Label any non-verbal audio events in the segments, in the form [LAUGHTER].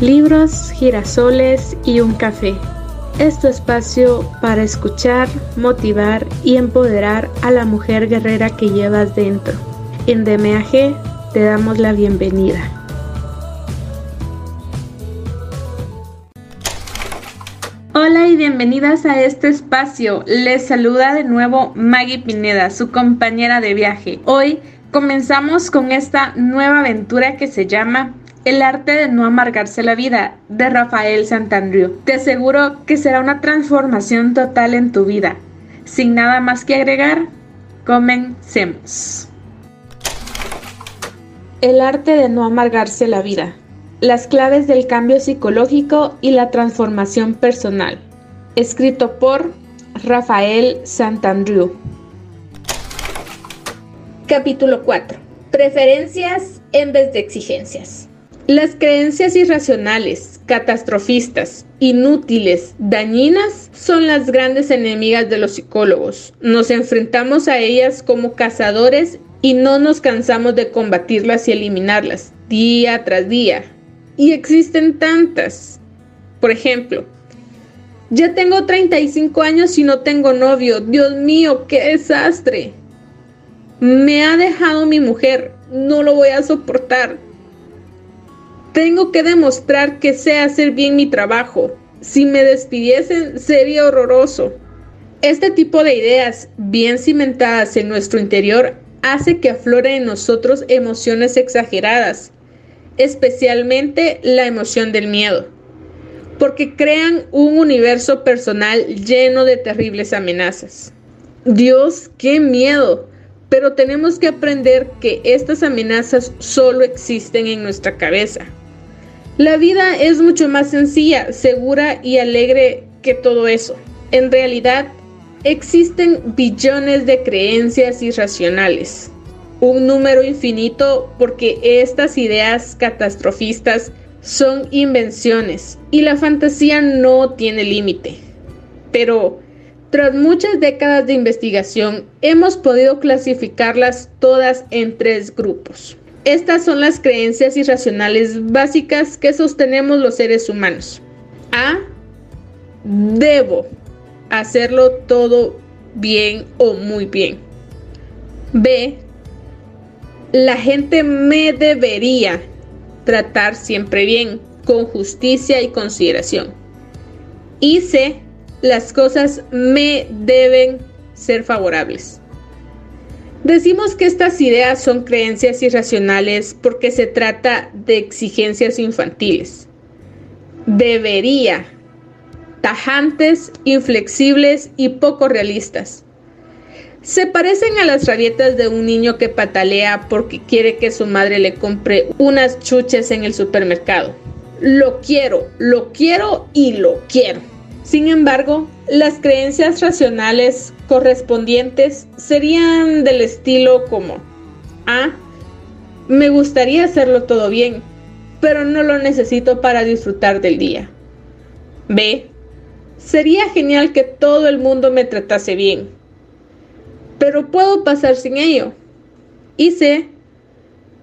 libros, girasoles y un café. Es tu espacio para escuchar, motivar y empoderar a la mujer guerrera que llevas dentro. En DMAG te damos la bienvenida. Hola y bienvenidas a este espacio. Les saluda de nuevo Maggie Pineda, su compañera de viaje. Hoy comenzamos con esta nueva aventura que se llama el arte de no amargarse la vida, de Rafael Santandriu. Te aseguro que será una transformación total en tu vida. Sin nada más que agregar, comencemos. El arte de no amargarse la vida. Las claves del cambio psicológico y la transformación personal. Escrito por Rafael Santandriu. Capítulo 4. Preferencias en vez de exigencias. Las creencias irracionales, catastrofistas, inútiles, dañinas, son las grandes enemigas de los psicólogos. Nos enfrentamos a ellas como cazadores y no nos cansamos de combatirlas y eliminarlas día tras día. Y existen tantas. Por ejemplo, ya tengo 35 años y no tengo novio. Dios mío, qué desastre. Me ha dejado mi mujer. No lo voy a soportar. Tengo que demostrar que sé hacer bien mi trabajo. Si me despidiesen sería horroroso. Este tipo de ideas bien cimentadas en nuestro interior hace que afloren en nosotros emociones exageradas, especialmente la emoción del miedo, porque crean un universo personal lleno de terribles amenazas. Dios, qué miedo, pero tenemos que aprender que estas amenazas solo existen en nuestra cabeza. La vida es mucho más sencilla, segura y alegre que todo eso. En realidad, existen billones de creencias irracionales, un número infinito porque estas ideas catastrofistas son invenciones y la fantasía no tiene límite. Pero, tras muchas décadas de investigación, hemos podido clasificarlas todas en tres grupos. Estas son las creencias irracionales básicas que sostenemos los seres humanos. A. Debo hacerlo todo bien o muy bien. B. La gente me debería tratar siempre bien, con justicia y consideración. Y C. Las cosas me deben ser favorables. Decimos que estas ideas son creencias irracionales porque se trata de exigencias infantiles. Debería, tajantes, inflexibles y poco realistas. Se parecen a las rabietas de un niño que patalea porque quiere que su madre le compre unas chuches en el supermercado. Lo quiero, lo quiero y lo quiero. Sin embargo, las creencias racionales correspondientes serían del estilo como A. Me gustaría hacerlo todo bien, pero no lo necesito para disfrutar del día. B. Sería genial que todo el mundo me tratase bien, pero puedo pasar sin ello. Y C.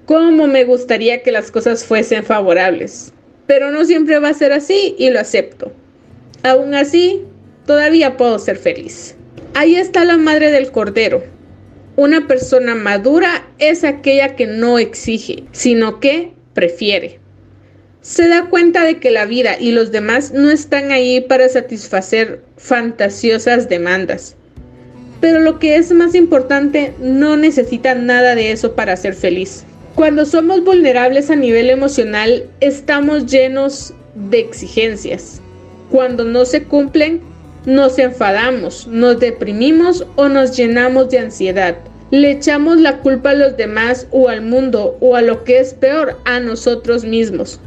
Cómo me gustaría que las cosas fuesen favorables, pero no siempre va a ser así y lo acepto. Aún así, todavía puedo ser feliz. Ahí está la madre del cordero. Una persona madura es aquella que no exige, sino que prefiere. Se da cuenta de que la vida y los demás no están ahí para satisfacer fantasiosas demandas. Pero lo que es más importante, no necesita nada de eso para ser feliz. Cuando somos vulnerables a nivel emocional, estamos llenos de exigencias. Cuando no se cumplen, nos enfadamos, nos deprimimos o nos llenamos de ansiedad. Le echamos la culpa a los demás o al mundo o a lo que es peor, a nosotros mismos.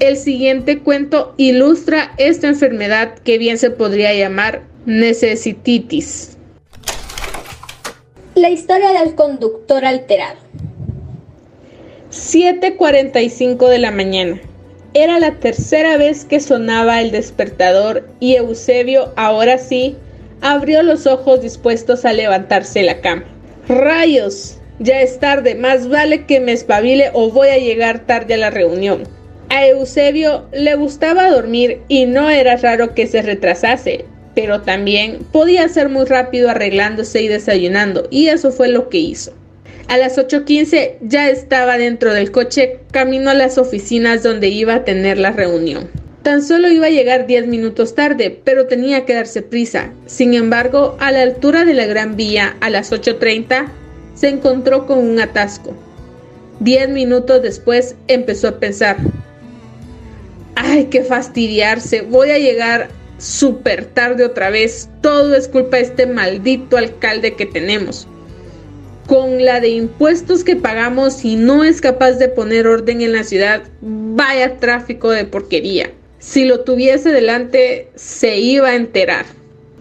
El siguiente cuento ilustra esta enfermedad que bien se podría llamar necesititis. La historia del conductor alterado. 7.45 de la mañana. Era la tercera vez que sonaba el despertador y Eusebio, ahora sí, abrió los ojos dispuestos a levantarse la cama. ¡Rayos! Ya es tarde, más vale que me espabile o voy a llegar tarde a la reunión. A Eusebio le gustaba dormir y no era raro que se retrasase, pero también podía ser muy rápido arreglándose y desayunando, y eso fue lo que hizo. A las 8.15 ya estaba dentro del coche, camino a las oficinas donde iba a tener la reunión. Tan solo iba a llegar 10 minutos tarde, pero tenía que darse prisa. Sin embargo, a la altura de la Gran Vía, a las 8.30, se encontró con un atasco. Diez minutos después empezó a pensar, ay, qué fastidiarse, voy a llegar súper tarde otra vez, todo es culpa de este maldito alcalde que tenemos. Con la de impuestos que pagamos y no es capaz de poner orden en la ciudad, vaya tráfico de porquería. Si lo tuviese delante, se iba a enterar.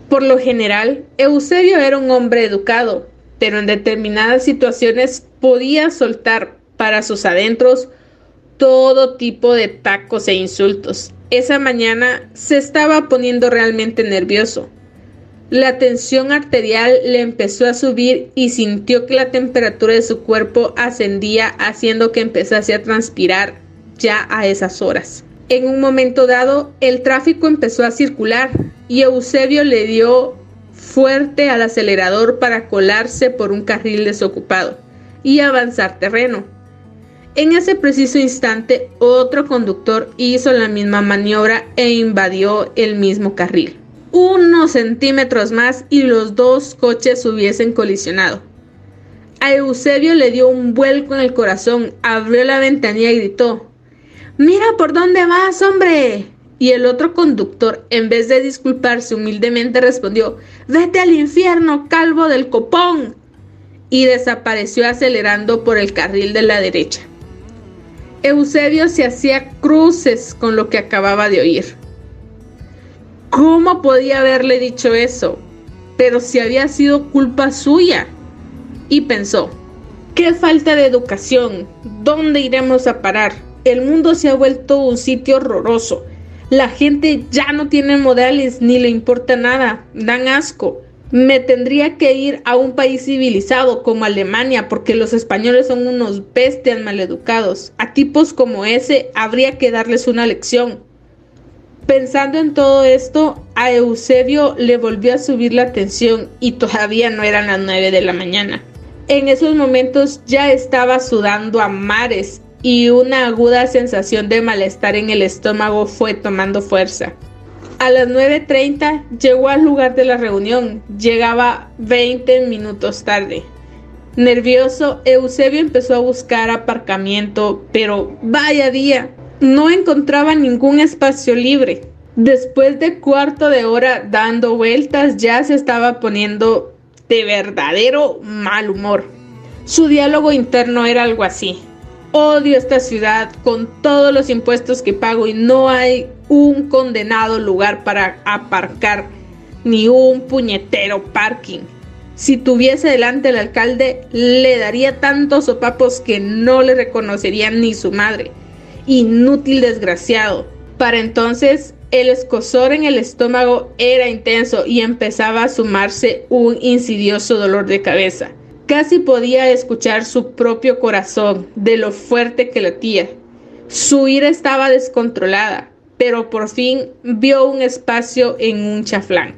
Por lo general, Eusebio era un hombre educado, pero en determinadas situaciones podía soltar para sus adentros todo tipo de tacos e insultos. Esa mañana se estaba poniendo realmente nervioso. La tensión arterial le empezó a subir y sintió que la temperatura de su cuerpo ascendía haciendo que empezase a transpirar ya a esas horas. En un momento dado, el tráfico empezó a circular y Eusebio le dio fuerte al acelerador para colarse por un carril desocupado y avanzar terreno. En ese preciso instante, otro conductor hizo la misma maniobra e invadió el mismo carril. Unos centímetros más y los dos coches hubiesen colisionado. A Eusebio le dio un vuelco en el corazón, abrió la ventanilla y gritó, Mira por dónde vas, hombre. Y el otro conductor, en vez de disculparse humildemente, respondió, Vete al infierno, calvo del copón. Y desapareció acelerando por el carril de la derecha. Eusebio se hacía cruces con lo que acababa de oír. ¿Cómo podía haberle dicho eso? Pero si había sido culpa suya. Y pensó, qué falta de educación, ¿dónde iremos a parar? El mundo se ha vuelto un sitio horroroso. La gente ya no tiene modales ni le importa nada, dan asco. Me tendría que ir a un país civilizado como Alemania porque los españoles son unos bestias maleducados. A tipos como ese habría que darles una lección. Pensando en todo esto, a Eusebio le volvió a subir la tensión y todavía no eran las nueve de la mañana. En esos momentos ya estaba sudando a mares y una aguda sensación de malestar en el estómago fue tomando fuerza. A las 9.30 llegó al lugar de la reunión. Llegaba 20 minutos tarde. Nervioso, Eusebio empezó a buscar aparcamiento, pero vaya día, no encontraba ningún espacio libre. Después de cuarto de hora dando vueltas, ya se estaba poniendo de verdadero mal humor. Su diálogo interno era algo así. Odio esta ciudad con todos los impuestos que pago y no hay un condenado lugar para aparcar ni un puñetero parking. Si tuviese delante el alcalde, le daría tantos sopapos que no le reconocerían ni su madre. Inútil desgraciado. Para entonces, el escosor en el estómago era intenso y empezaba a sumarse un insidioso dolor de cabeza. Casi podía escuchar su propio corazón de lo fuerte que latía. Su ira estaba descontrolada, pero por fin vio un espacio en un chaflán.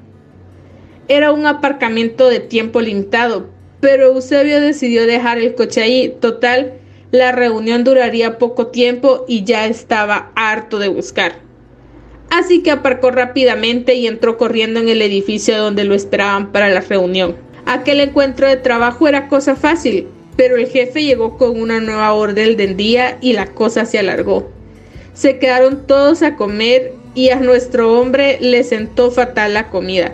Era un aparcamiento de tiempo limitado, pero Eusebio decidió dejar el coche ahí. Total, la reunión duraría poco tiempo y ya estaba harto de buscar. Así que aparcó rápidamente y entró corriendo en el edificio donde lo esperaban para la reunión. Aquel encuentro de trabajo era cosa fácil, pero el jefe llegó con una nueva orden del día y la cosa se alargó. Se quedaron todos a comer y a nuestro hombre le sentó fatal la comida.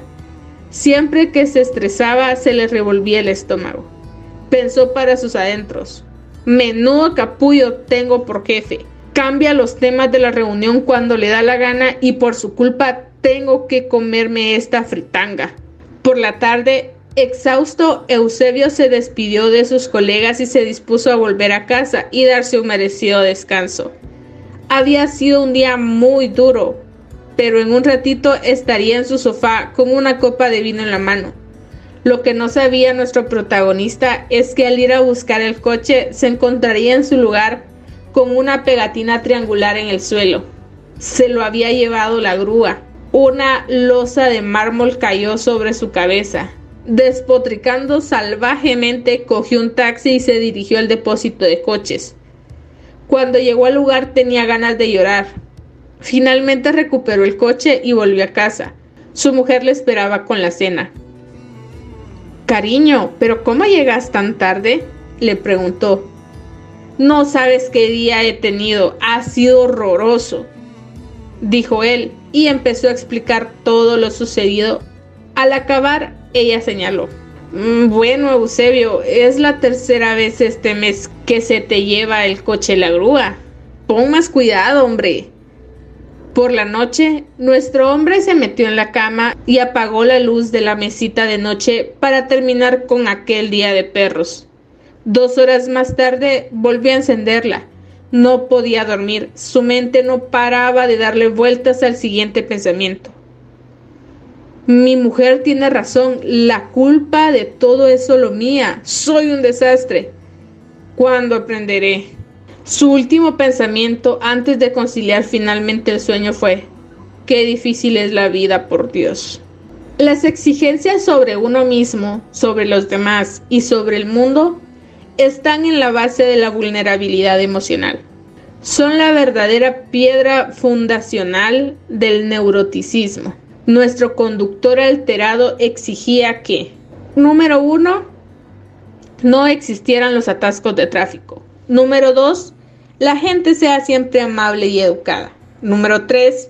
Siempre que se estresaba se le revolvía el estómago. Pensó para sus adentros. Menudo capullo tengo por jefe. Cambia los temas de la reunión cuando le da la gana y por su culpa tengo que comerme esta fritanga. Por la tarde Exhausto, Eusebio se despidió de sus colegas y se dispuso a volver a casa y darse un merecido descanso. Había sido un día muy duro, pero en un ratito estaría en su sofá con una copa de vino en la mano. Lo que no sabía nuestro protagonista es que al ir a buscar el coche se encontraría en su lugar con una pegatina triangular en el suelo. Se lo había llevado la grúa. Una losa de mármol cayó sobre su cabeza. Despotricando salvajemente, cogió un taxi y se dirigió al depósito de coches. Cuando llegó al lugar tenía ganas de llorar. Finalmente recuperó el coche y volvió a casa. Su mujer le esperaba con la cena. Cariño, ¿pero cómo llegas tan tarde? le preguntó. No sabes qué día he tenido, ha sido horroroso, dijo él y empezó a explicar todo lo sucedido. Al acabar, ella señaló. Mm, bueno, Eusebio, es la tercera vez este mes que se te lleva el coche la grúa. Pon más cuidado, hombre. Por la noche, nuestro hombre se metió en la cama y apagó la luz de la mesita de noche para terminar con aquel día de perros. Dos horas más tarde volvió a encenderla. No podía dormir. Su mente no paraba de darle vueltas al siguiente pensamiento. Mi mujer tiene razón. La culpa de todo es solo mía. Soy un desastre. ¿Cuándo aprenderé? Su último pensamiento antes de conciliar finalmente el sueño fue, qué difícil es la vida, por Dios. Las exigencias sobre uno mismo, sobre los demás y sobre el mundo están en la base de la vulnerabilidad emocional. Son la verdadera piedra fundacional del neuroticismo. Nuestro conductor alterado exigía que, número uno, no existieran los atascos de tráfico. Número dos, la gente sea siempre amable y educada. Número tres,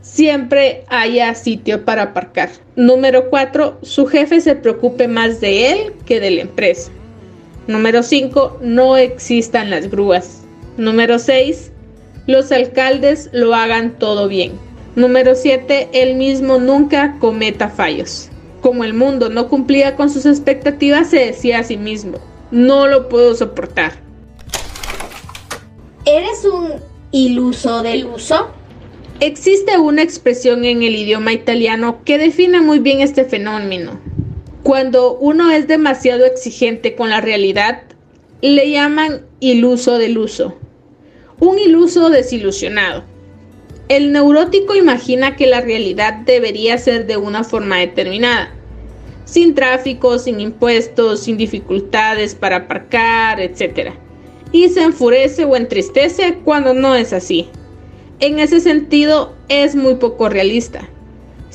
siempre haya sitio para aparcar. Número cuatro, su jefe se preocupe más de él que de la empresa. Número 5. No existan las grúas. Número 6. Los alcaldes lo hagan todo bien. Número 7. Él mismo nunca cometa fallos. Como el mundo no cumplía con sus expectativas, se decía a sí mismo, no lo puedo soportar. ¿Eres un iluso del uso? Existe una expresión en el idioma italiano que define muy bien este fenómeno. Cuando uno es demasiado exigente con la realidad, le llaman iluso del uso. Un iluso desilusionado. El neurótico imagina que la realidad debería ser de una forma determinada, sin tráfico, sin impuestos, sin dificultades para aparcar, etc. Y se enfurece o entristece cuando no es así. En ese sentido, es muy poco realista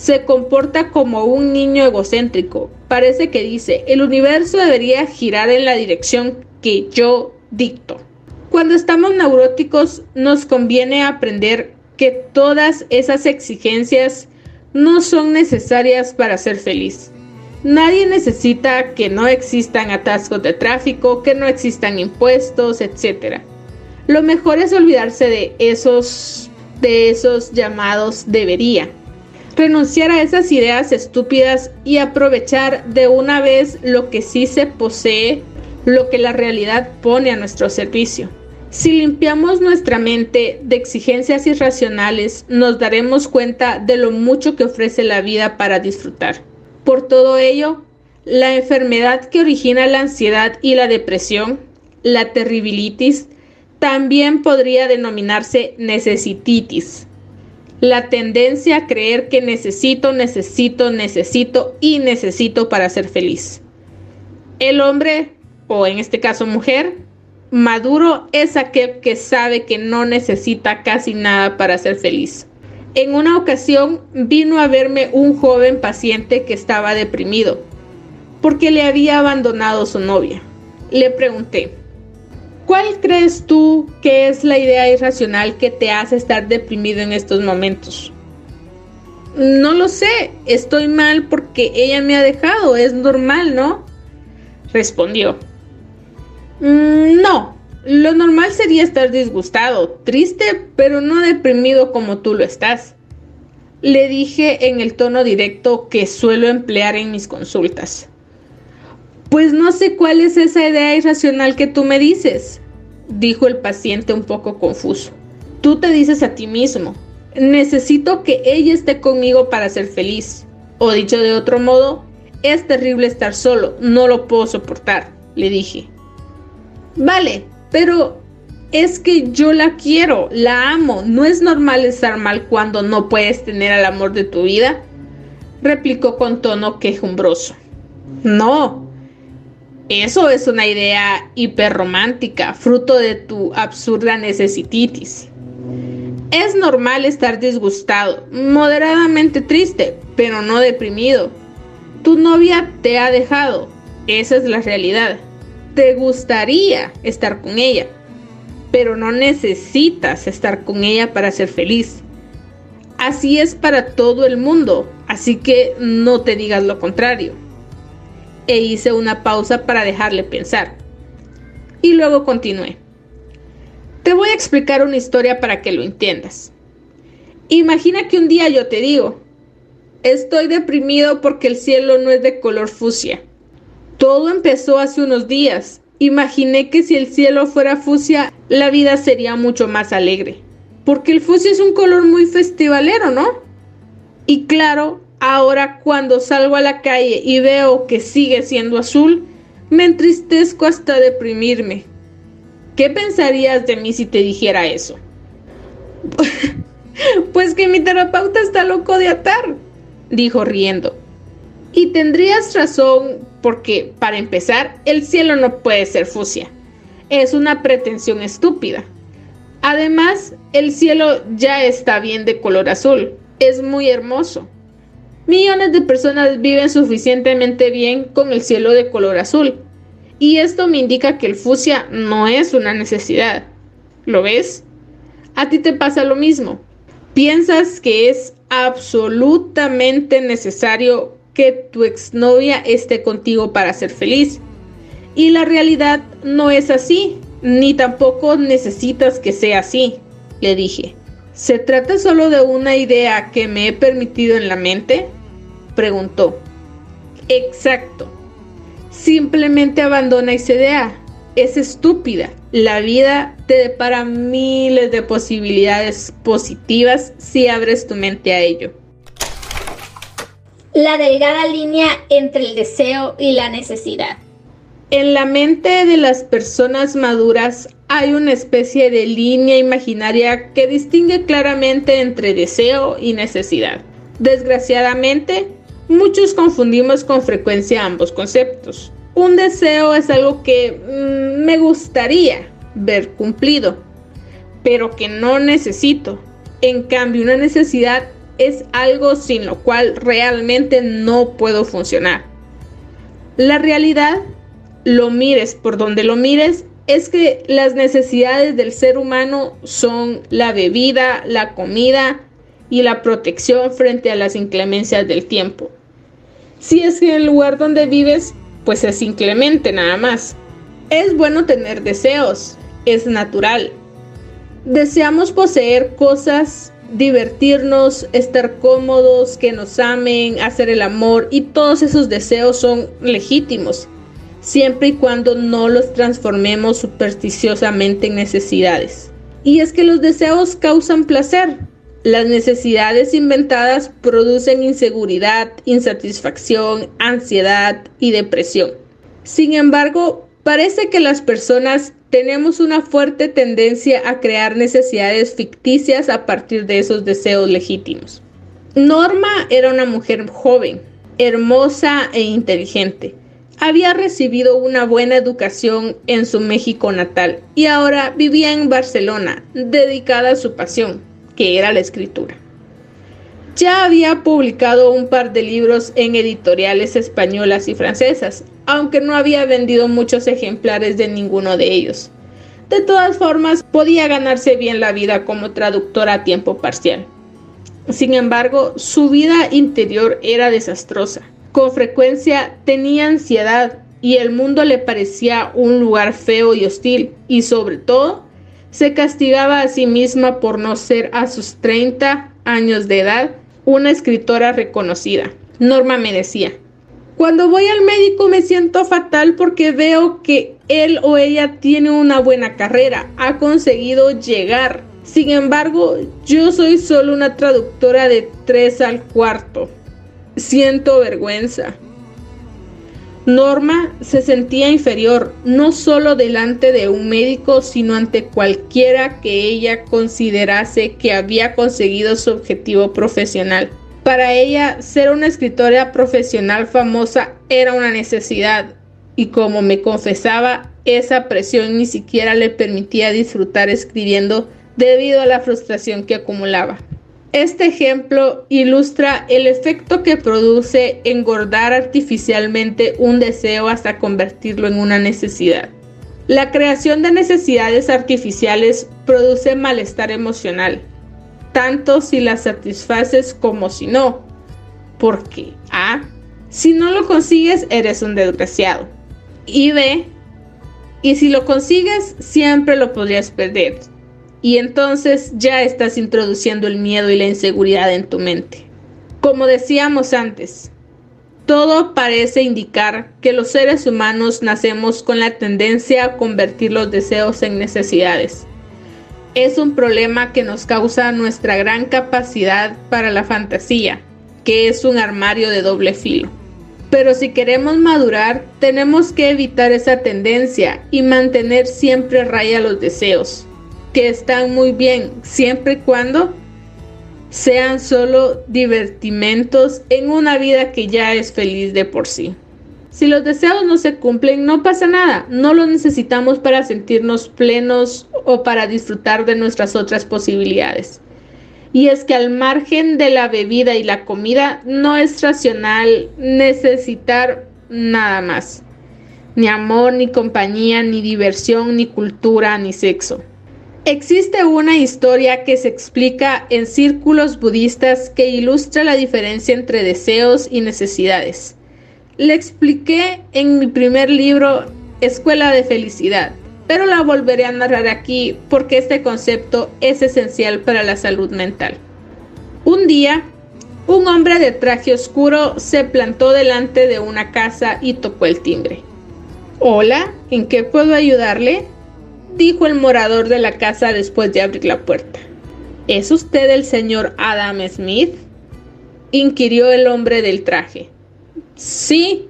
se comporta como un niño egocéntrico. Parece que dice, el universo debería girar en la dirección que yo dicto. Cuando estamos neuróticos nos conviene aprender que todas esas exigencias no son necesarias para ser feliz. Nadie necesita que no existan atascos de tráfico, que no existan impuestos, etc. Lo mejor es olvidarse de esos de esos llamados debería renunciar a esas ideas estúpidas y aprovechar de una vez lo que sí se posee, lo que la realidad pone a nuestro servicio. Si limpiamos nuestra mente de exigencias irracionales, nos daremos cuenta de lo mucho que ofrece la vida para disfrutar. Por todo ello, la enfermedad que origina la ansiedad y la depresión, la terribilitis, también podría denominarse necesititis la tendencia a creer que necesito, necesito, necesito y necesito para ser feliz. El hombre, o en este caso mujer, maduro es aquel que sabe que no necesita casi nada para ser feliz. En una ocasión vino a verme un joven paciente que estaba deprimido porque le había abandonado su novia. Le pregunté, ¿Cuál crees tú que es la idea irracional que te hace estar deprimido en estos momentos? No lo sé, estoy mal porque ella me ha dejado, es normal, ¿no? Respondió. Mm, no, lo normal sería estar disgustado, triste, pero no deprimido como tú lo estás. Le dije en el tono directo que suelo emplear en mis consultas. Pues no sé cuál es esa idea irracional que tú me dices, dijo el paciente un poco confuso. Tú te dices a ti mismo, necesito que ella esté conmigo para ser feliz. O dicho de otro modo, es terrible estar solo, no lo puedo soportar, le dije. Vale, pero Es que yo la quiero, la amo. ¿No es normal estar mal cuando no puedes tener al amor de tu vida? replicó con tono quejumbroso. No, eso es una idea hiperromántica, fruto de tu absurda necesititis. Es normal estar disgustado, moderadamente triste, pero no deprimido. Tu novia te ha dejado, esa es la realidad. Te gustaría estar con ella, pero no necesitas estar con ella para ser feliz. Así es para todo el mundo, así que no te digas lo contrario. E hice una pausa para dejarle pensar. Y luego continué. Te voy a explicar una historia para que lo entiendas. Imagina que un día yo te digo, estoy deprimido porque el cielo no es de color fucsia. Todo empezó hace unos días. Imaginé que si el cielo fuera fucsia, la vida sería mucho más alegre. Porque el fucsia es un color muy festivalero, ¿no? Y claro, ahora cuando salgo a la calle y veo que sigue siendo azul, me entristezco hasta deprimirme. ¿Qué pensarías de mí si te dijera eso? [LAUGHS] pues que mi terapeuta está loco de atar, dijo riendo. Y tendrías razón porque, para empezar, el cielo no puede ser fucsia. Es una pretensión estúpida. Además, el cielo ya está bien de color azul. Es muy hermoso. Millones de personas viven suficientemente bien con el cielo de color azul. Y esto me indica que el fucsia no es una necesidad. ¿Lo ves? A ti te pasa lo mismo. Piensas que es absolutamente necesario que tu exnovia esté contigo para ser feliz. Y la realidad no es así ni tampoco necesitas que sea así, le dije. ¿Se trata solo de una idea que me he permitido en la mente? Preguntó. Exacto. Simplemente abandona esa idea. Es estúpida. La vida te depara miles de posibilidades positivas si abres tu mente a ello. La delgada línea entre el deseo y la necesidad. En la mente de las personas maduras hay una especie de línea imaginaria que distingue claramente entre deseo y necesidad. Desgraciadamente, muchos confundimos con frecuencia ambos conceptos. Un deseo es algo que mm, me gustaría ver cumplido, pero que no necesito. En cambio, una necesidad es algo sin lo cual realmente no puedo funcionar. La realidad lo mires por donde lo mires, es que las necesidades del ser humano son la bebida, la comida y la protección frente a las inclemencias del tiempo. Si es que el lugar donde vives, pues es inclemente nada más. Es bueno tener deseos, es natural. Deseamos poseer cosas, divertirnos, estar cómodos, que nos amen, hacer el amor y todos esos deseos son legítimos siempre y cuando no los transformemos supersticiosamente en necesidades. Y es que los deseos causan placer. Las necesidades inventadas producen inseguridad, insatisfacción, ansiedad y depresión. Sin embargo, parece que las personas tenemos una fuerte tendencia a crear necesidades ficticias a partir de esos deseos legítimos. Norma era una mujer joven, hermosa e inteligente había recibido una buena educación en su México natal y ahora vivía en Barcelona, dedicada a su pasión, que era la escritura. Ya había publicado un par de libros en editoriales españolas y francesas, aunque no había vendido muchos ejemplares de ninguno de ellos. De todas formas, podía ganarse bien la vida como traductora a tiempo parcial. Sin embargo, su vida interior era desastrosa. Con frecuencia tenía ansiedad y el mundo le parecía un lugar feo y hostil y sobre todo se castigaba a sí misma por no ser a sus 30 años de edad una escritora reconocida. Norma me decía, cuando voy al médico me siento fatal porque veo que él o ella tiene una buena carrera, ha conseguido llegar. Sin embargo, yo soy solo una traductora de tres al cuarto. Siento vergüenza. Norma se sentía inferior no solo delante de un médico, sino ante cualquiera que ella considerase que había conseguido su objetivo profesional. Para ella, ser una escritora profesional famosa era una necesidad, y como me confesaba, esa presión ni siquiera le permitía disfrutar escribiendo debido a la frustración que acumulaba. Este ejemplo ilustra el efecto que produce engordar artificialmente un deseo hasta convertirlo en una necesidad. La creación de necesidades artificiales produce malestar emocional, tanto si las satisfaces como si no, porque A, si no lo consigues eres un desgraciado, y B, y si lo consigues siempre lo podrías perder, y entonces ya estás introduciendo el miedo y la inseguridad en tu mente. Como decíamos antes, todo parece indicar que los seres humanos nacemos con la tendencia a convertir los deseos en necesidades. Es un problema que nos causa nuestra gran capacidad para la fantasía, que es un armario de doble filo. Pero si queremos madurar, tenemos que evitar esa tendencia y mantener siempre raya los deseos que están muy bien siempre y cuando sean solo divertimentos en una vida que ya es feliz de por sí. Si los deseos no se cumplen, no pasa nada, no los necesitamos para sentirnos plenos o para disfrutar de nuestras otras posibilidades. Y es que al margen de la bebida y la comida, no es racional necesitar nada más. Ni amor, ni compañía, ni diversión, ni cultura, ni sexo. Existe una historia que se explica en círculos budistas que ilustra la diferencia entre deseos y necesidades. Le expliqué en mi primer libro, Escuela de Felicidad, pero la volveré a narrar aquí porque este concepto es esencial para la salud mental. Un día, un hombre de traje oscuro se plantó delante de una casa y tocó el timbre. Hola, ¿en qué puedo ayudarle? dijo el morador de la casa después de abrir la puerta. ¿Es usted el señor Adam Smith? inquirió el hombre del traje. Sí.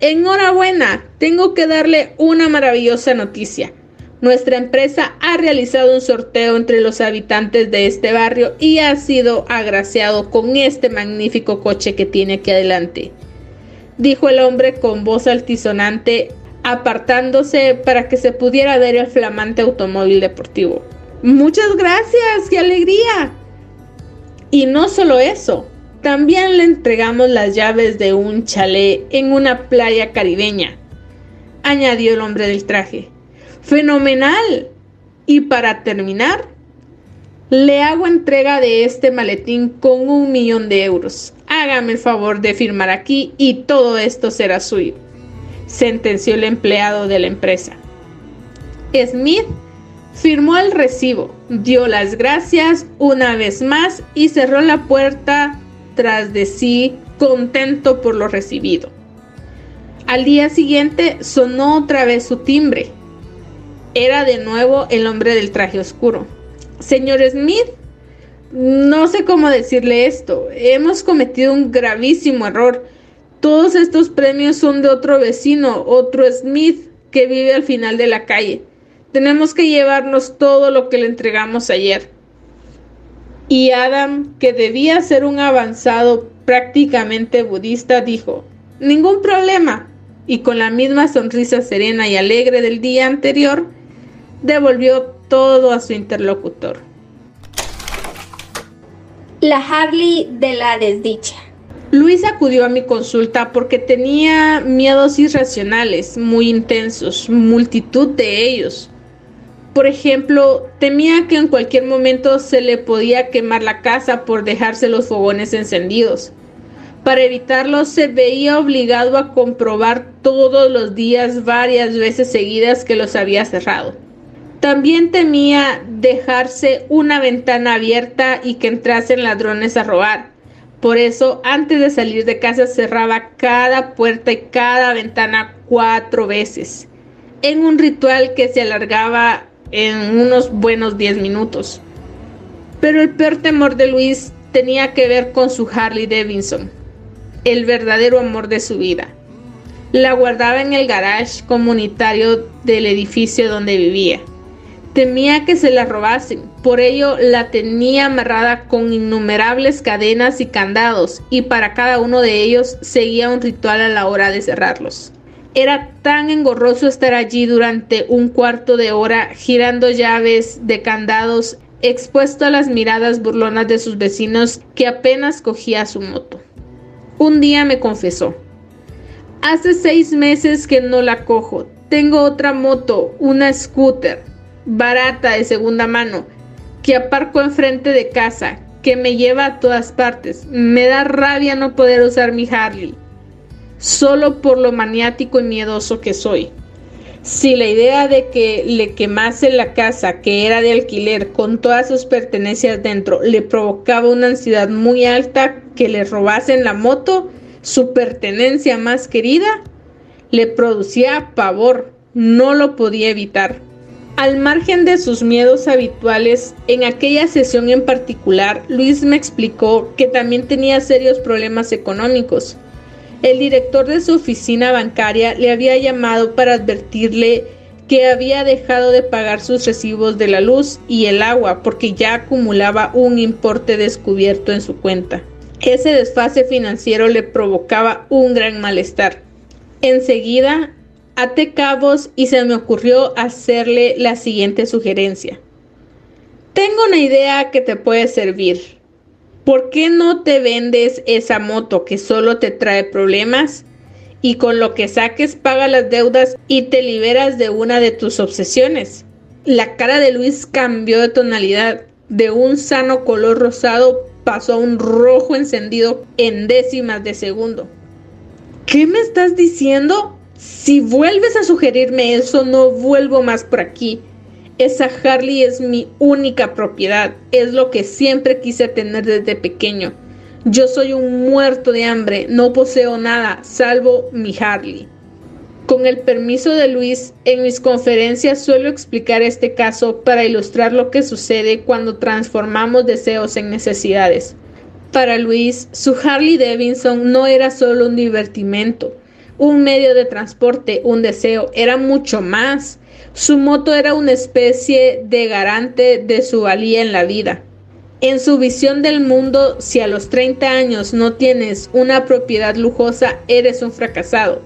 Enhorabuena, tengo que darle una maravillosa noticia. Nuestra empresa ha realizado un sorteo entre los habitantes de este barrio y ha sido agraciado con este magnífico coche que tiene aquí adelante, dijo el hombre con voz altisonante apartándose para que se pudiera ver el flamante automóvil deportivo. Muchas gracias, qué alegría. Y no solo eso, también le entregamos las llaves de un chalet en una playa caribeña, añadió el hombre del traje. Fenomenal. Y para terminar, le hago entrega de este maletín con un millón de euros. Hágame el favor de firmar aquí y todo esto será suyo sentenció el empleado de la empresa. Smith firmó el recibo, dio las gracias una vez más y cerró la puerta tras de sí contento por lo recibido. Al día siguiente sonó otra vez su timbre. Era de nuevo el hombre del traje oscuro. Señor Smith, no sé cómo decirle esto. Hemos cometido un gravísimo error. Todos estos premios son de otro vecino, otro Smith, que vive al final de la calle. Tenemos que llevarnos todo lo que le entregamos ayer. Y Adam, que debía ser un avanzado prácticamente budista, dijo, ningún problema. Y con la misma sonrisa serena y alegre del día anterior, devolvió todo a su interlocutor. La Harley de la desdicha. Luis acudió a mi consulta porque tenía miedos irracionales, muy intensos, multitud de ellos. Por ejemplo, temía que en cualquier momento se le podía quemar la casa por dejarse los fogones encendidos. Para evitarlo, se veía obligado a comprobar todos los días varias veces seguidas que los había cerrado. También temía dejarse una ventana abierta y que entrasen ladrones a robar por eso, antes de salir de casa cerraba cada puerta y cada ventana cuatro veces, en un ritual que se alargaba en unos buenos diez minutos. Pero el peor temor de Luis tenía que ver con su Harley Davidson, el verdadero amor de su vida. La guardaba en el garage comunitario del edificio donde vivía. Temía que se la robasen, por ello la tenía amarrada con innumerables cadenas y candados, y para cada uno de ellos seguía un ritual a la hora de cerrarlos. Era tan engorroso estar allí durante un cuarto de hora girando llaves de candados, expuesto a las miradas burlonas de sus vecinos, que apenas cogía su moto. Un día me confesó, hace seis meses que no la cojo, tengo otra moto, una scooter, barata de segunda mano, que aparco enfrente de casa, que me lleva a todas partes. Me da rabia no poder usar mi Harley, solo por lo maniático y miedoso que soy. Si la idea de que le quemase la casa, que era de alquiler, con todas sus pertenencias dentro, le provocaba una ansiedad muy alta, que le robasen la moto, su pertenencia más querida, le producía pavor, no lo podía evitar. Al margen de sus miedos habituales, en aquella sesión en particular, Luis me explicó que también tenía serios problemas económicos. El director de su oficina bancaria le había llamado para advertirle que había dejado de pagar sus recibos de la luz y el agua porque ya acumulaba un importe descubierto en su cuenta. Ese desfase financiero le provocaba un gran malestar. Enseguida até cabos y se me ocurrió hacerle la siguiente sugerencia. Tengo una idea que te puede servir. ¿Por qué no te vendes esa moto que solo te trae problemas? Y con lo que saques paga las deudas y te liberas de una de tus obsesiones. La cara de Luis cambió de tonalidad. De un sano color rosado pasó a un rojo encendido en décimas de segundo. ¿Qué me estás diciendo? Si vuelves a sugerirme eso, no vuelvo más por aquí. Esa Harley es mi única propiedad, es lo que siempre quise tener desde pequeño. Yo soy un muerto de hambre, no poseo nada, salvo mi Harley. Con el permiso de Luis, en mis conferencias suelo explicar este caso para ilustrar lo que sucede cuando transformamos deseos en necesidades. Para Luis, su Harley Davidson no era solo un divertimento, un medio de transporte, un deseo, era mucho más. Su moto era una especie de garante de su valía en la vida. En su visión del mundo, si a los 30 años no tienes una propiedad lujosa, eres un fracasado.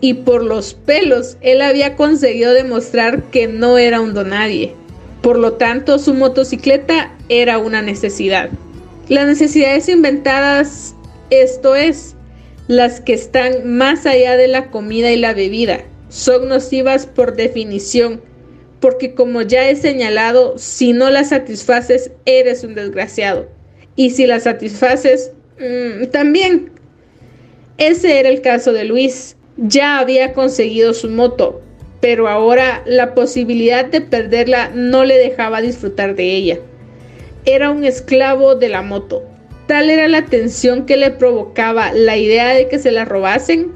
Y por los pelos, él había conseguido demostrar que no era un donadie. Por lo tanto, su motocicleta era una necesidad. Las necesidades inventadas, esto es, las que están más allá de la comida y la bebida. Son nocivas por definición, porque como ya he señalado, si no las satisfaces, eres un desgraciado. Y si las satisfaces, mm, también. Ese era el caso de Luis. Ya había conseguido su moto, pero ahora la posibilidad de perderla no le dejaba disfrutar de ella. Era un esclavo de la moto, Tal era la tensión que le provocaba la idea de que se la robasen,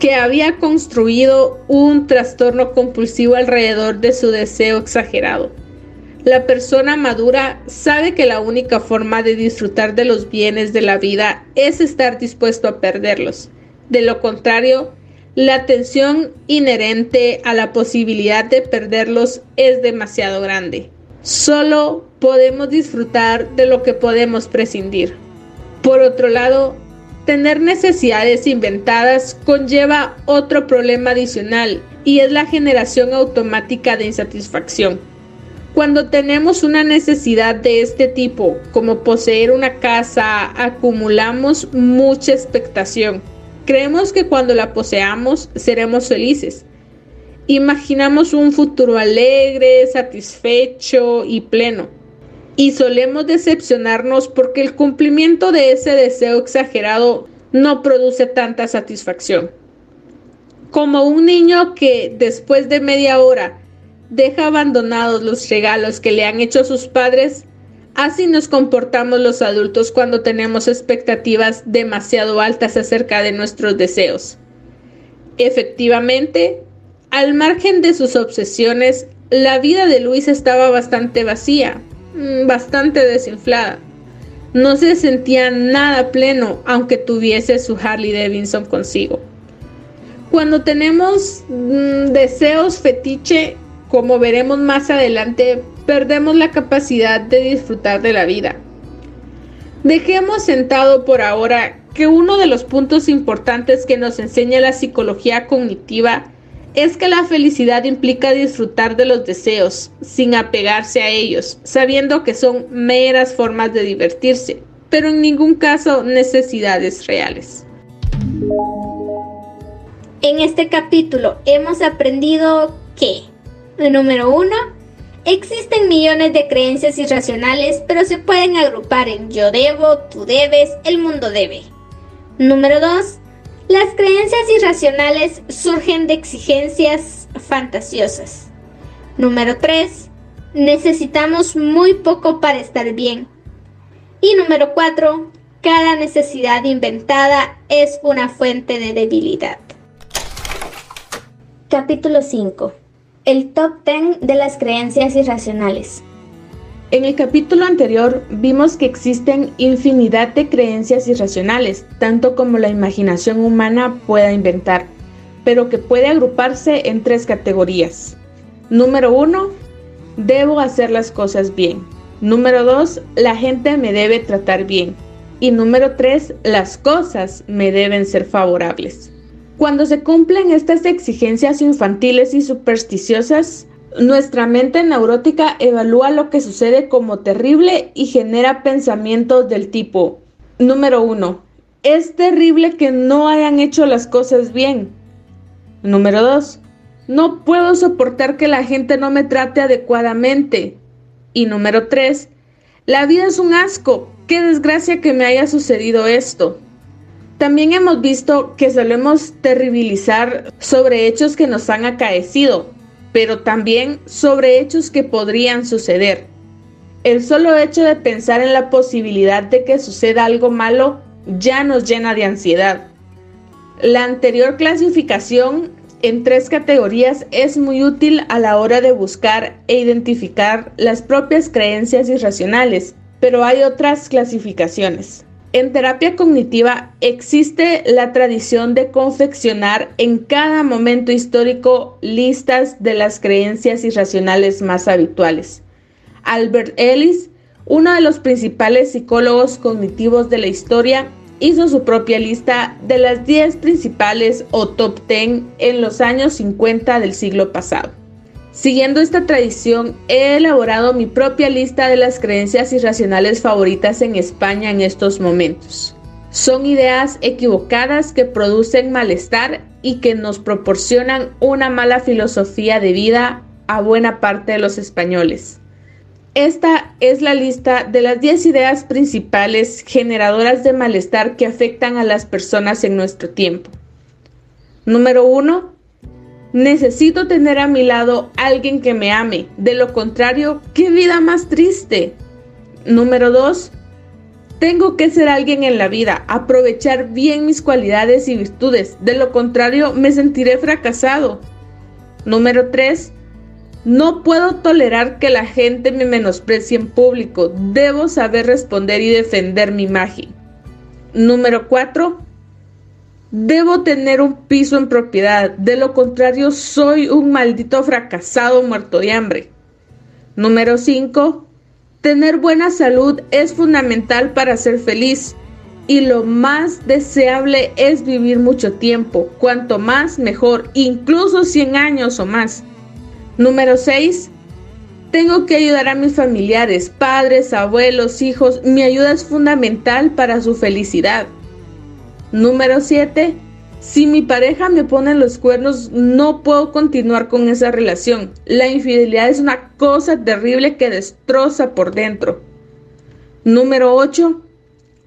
que había construido un trastorno compulsivo alrededor de su deseo exagerado. La persona madura sabe que la única forma de disfrutar de los bienes de la vida es estar dispuesto a perderlos. De lo contrario, la tensión inherente a la posibilidad de perderlos es demasiado grande. Solo podemos disfrutar de lo que podemos prescindir. Por otro lado, tener necesidades inventadas conlleva otro problema adicional y es la generación automática de insatisfacción. Cuando tenemos una necesidad de este tipo, como poseer una casa, acumulamos mucha expectación. Creemos que cuando la poseamos seremos felices, Imaginamos un futuro alegre, satisfecho y pleno. Y solemos decepcionarnos porque el cumplimiento de ese deseo exagerado no produce tanta satisfacción. Como un niño que después de media hora deja abandonados los regalos que le han hecho sus padres, así nos comportamos los adultos cuando tenemos expectativas demasiado altas acerca de nuestros deseos. Efectivamente, al margen de sus obsesiones, la vida de Luis estaba bastante vacía, bastante desinflada. No se sentía nada pleno aunque tuviese su Harley Davidson consigo. Cuando tenemos mm, deseos fetiche, como veremos más adelante, perdemos la capacidad de disfrutar de la vida. Dejemos sentado por ahora que uno de los puntos importantes que nos enseña la psicología cognitiva es que la felicidad implica disfrutar de los deseos sin apegarse a ellos, sabiendo que son meras formas de divertirse, pero en ningún caso necesidades reales. En este capítulo hemos aprendido que, número uno, existen millones de creencias irracionales, pero se pueden agrupar en yo debo, tú debes, el mundo debe. Número 2. Las creencias irracionales surgen de exigencias fantasiosas. Número 3. Necesitamos muy poco para estar bien. Y número 4. Cada necesidad inventada es una fuente de debilidad. Capítulo 5. El top 10 de las creencias irracionales. En el capítulo anterior vimos que existen infinidad de creencias irracionales, tanto como la imaginación humana pueda inventar, pero que puede agruparse en tres categorías. Número 1. Debo hacer las cosas bien. Número 2. La gente me debe tratar bien. Y número 3. Las cosas me deben ser favorables. Cuando se cumplen estas exigencias infantiles y supersticiosas, nuestra mente neurótica evalúa lo que sucede como terrible y genera pensamientos del tipo, número uno, es terrible que no hayan hecho las cosas bien. Número dos, no puedo soportar que la gente no me trate adecuadamente. Y número tres, la vida es un asco, qué desgracia que me haya sucedido esto. También hemos visto que solemos terribilizar sobre hechos que nos han acaecido, pero también sobre hechos que podrían suceder. El solo hecho de pensar en la posibilidad de que suceda algo malo ya nos llena de ansiedad. La anterior clasificación en tres categorías es muy útil a la hora de buscar e identificar las propias creencias irracionales, pero hay otras clasificaciones. En terapia cognitiva existe la tradición de confeccionar en cada momento histórico listas de las creencias irracionales más habituales. Albert Ellis, uno de los principales psicólogos cognitivos de la historia, hizo su propia lista de las 10 principales o top 10 en los años 50 del siglo pasado. Siguiendo esta tradición, he elaborado mi propia lista de las creencias irracionales favoritas en España en estos momentos. Son ideas equivocadas que producen malestar y que nos proporcionan una mala filosofía de vida a buena parte de los españoles. Esta es la lista de las 10 ideas principales generadoras de malestar que afectan a las personas en nuestro tiempo. Número 1 Necesito tener a mi lado alguien que me ame. De lo contrario, qué vida más triste. Número 2. Tengo que ser alguien en la vida, aprovechar bien mis cualidades y virtudes. De lo contrario, me sentiré fracasado. Número 3. No puedo tolerar que la gente me menosprecie en público. Debo saber responder y defender mi imagen. Número 4. Debo tener un piso en propiedad, de lo contrario soy un maldito fracasado muerto de hambre. Número 5. Tener buena salud es fundamental para ser feliz y lo más deseable es vivir mucho tiempo, cuanto más mejor, incluso 100 años o más. Número 6. Tengo que ayudar a mis familiares, padres, abuelos, hijos. Mi ayuda es fundamental para su felicidad. Número 7. Si mi pareja me pone los cuernos, no puedo continuar con esa relación. La infidelidad es una cosa terrible que destroza por dentro. Número 8.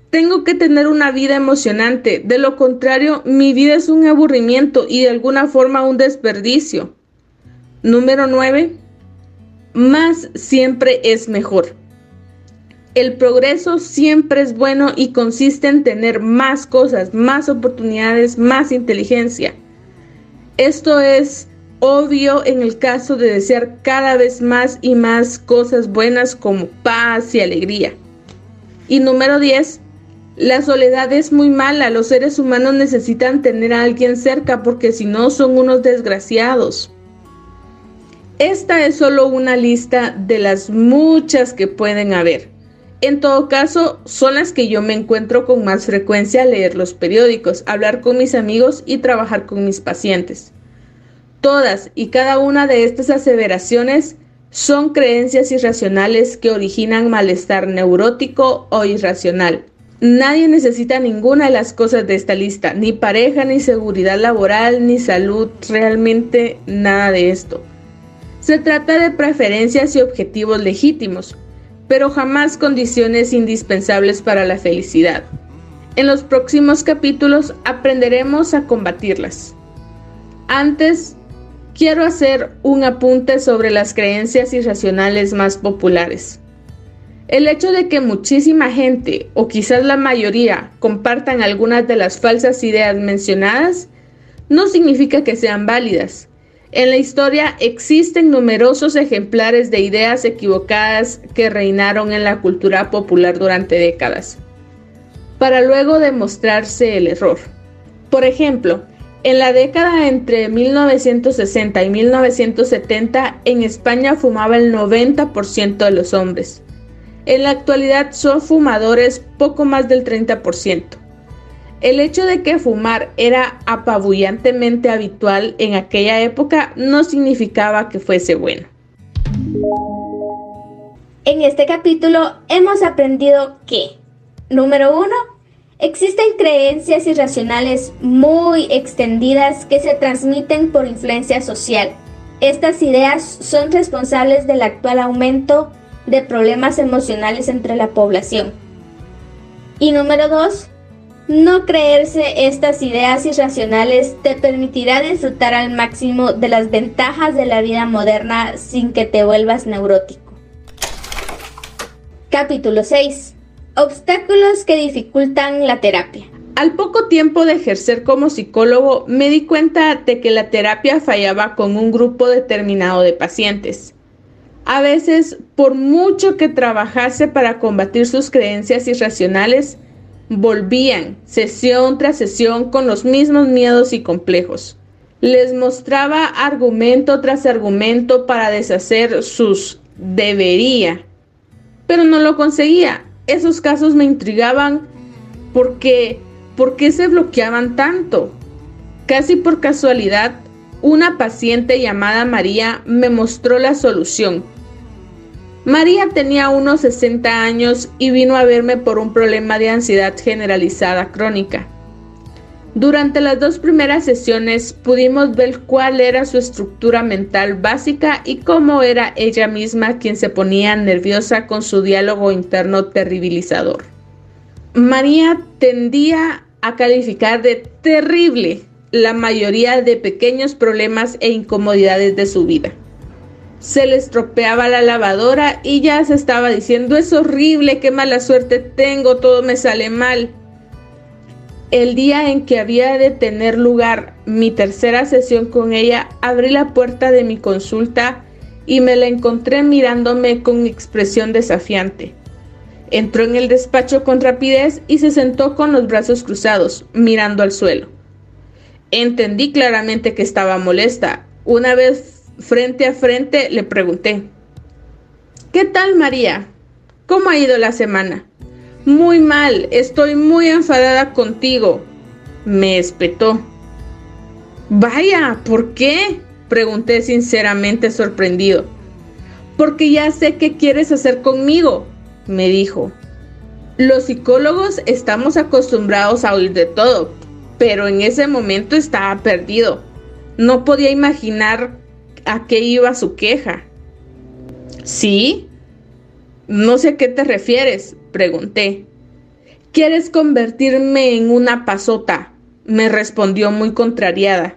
Tengo que tener una vida emocionante. De lo contrario, mi vida es un aburrimiento y de alguna forma un desperdicio. Número 9. Más siempre es mejor. El progreso siempre es bueno y consiste en tener más cosas, más oportunidades, más inteligencia. Esto es obvio en el caso de desear cada vez más y más cosas buenas como paz y alegría. Y número 10. La soledad es muy mala, los seres humanos necesitan tener a alguien cerca porque si no son unos desgraciados. Esta es solo una lista de las muchas que pueden haber. En todo caso, son las que yo me encuentro con más frecuencia leer los periódicos, hablar con mis amigos y trabajar con mis pacientes. Todas y cada una de estas aseveraciones son creencias irracionales que originan malestar neurótico o irracional. Nadie necesita ninguna de las cosas de esta lista, ni pareja, ni seguridad laboral, ni salud, realmente nada de esto. Se trata de preferencias y objetivos legítimos, pero jamás condiciones indispensables para la felicidad. En los próximos capítulos aprenderemos a combatirlas. Antes, quiero hacer un apunte sobre las creencias irracionales más populares. El hecho de que muchísima gente, o quizás la mayoría, compartan algunas de las falsas ideas mencionadas, no significa que sean válidas. En la historia existen numerosos ejemplares de ideas equivocadas que reinaron en la cultura popular durante décadas, para luego demostrarse el error. Por ejemplo, en la década entre 1960 y 1970 en España fumaba el 90% de los hombres. En la actualidad son fumadores poco más del 30%. El hecho de que fumar era apabullantemente habitual en aquella época no significaba que fuese bueno. En este capítulo hemos aprendido que, número uno, existen creencias irracionales muy extendidas que se transmiten por influencia social. Estas ideas son responsables del actual aumento de problemas emocionales entre la población. Y número dos, no creerse estas ideas irracionales te permitirá disfrutar al máximo de las ventajas de la vida moderna sin que te vuelvas neurótico. Capítulo 6. Obstáculos que dificultan la terapia. Al poco tiempo de ejercer como psicólogo, me di cuenta de que la terapia fallaba con un grupo determinado de pacientes. A veces, por mucho que trabajase para combatir sus creencias irracionales, volvían sesión tras sesión con los mismos miedos y complejos. Les mostraba argumento tras argumento para deshacer sus debería, pero no lo conseguía. Esos casos me intrigaban porque ¿por qué se bloqueaban tanto? Casi por casualidad, una paciente llamada María me mostró la solución María tenía unos 60 años y vino a verme por un problema de ansiedad generalizada crónica. Durante las dos primeras sesiones pudimos ver cuál era su estructura mental básica y cómo era ella misma quien se ponía nerviosa con su diálogo interno terribilizador. María tendía a calificar de terrible la mayoría de pequeños problemas e incomodidades de su vida se le estropeaba la lavadora y ya se estaba diciendo, es horrible, qué mala suerte tengo, todo me sale mal. El día en que había de tener lugar mi tercera sesión con ella, abrí la puerta de mi consulta y me la encontré mirándome con expresión desafiante. Entró en el despacho con rapidez y se sentó con los brazos cruzados, mirando al suelo. Entendí claramente que estaba molesta. Una vez frente a frente, le pregunté, ¿Qué tal María? ¿Cómo ha ido la semana? Muy mal, estoy muy enfadada contigo, me espetó. Vaya, ¿por qué? Pregunté sinceramente sorprendido. Porque ya sé qué quieres hacer conmigo, me dijo. Los psicólogos estamos acostumbrados a oír de todo, pero en ese momento estaba perdido. No podía imaginar a qué iba su queja. ¿Sí? No sé a qué te refieres, pregunté. ¿Quieres convertirme en una pasota? me respondió muy contrariada.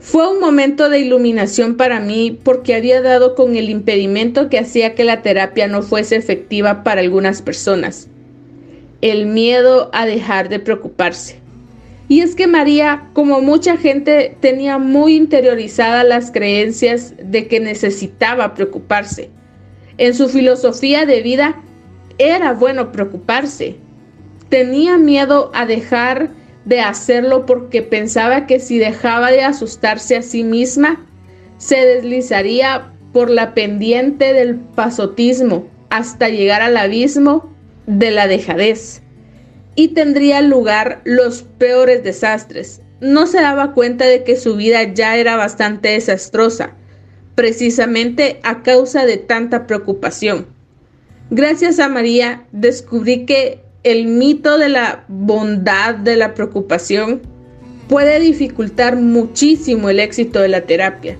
Fue un momento de iluminación para mí porque había dado con el impedimento que hacía que la terapia no fuese efectiva para algunas personas. El miedo a dejar de preocuparse. Y es que María, como mucha gente, tenía muy interiorizadas las creencias de que necesitaba preocuparse. En su filosofía de vida era bueno preocuparse. tenía miedo a dejar de hacerlo porque pensaba que si dejaba de asustarse a sí misma, se deslizaría por la pendiente del pasotismo hasta llegar al abismo de la dejadez y tendría lugar los peores desastres. No se daba cuenta de que su vida ya era bastante desastrosa, precisamente a causa de tanta preocupación. Gracias a María descubrí que el mito de la bondad de la preocupación puede dificultar muchísimo el éxito de la terapia.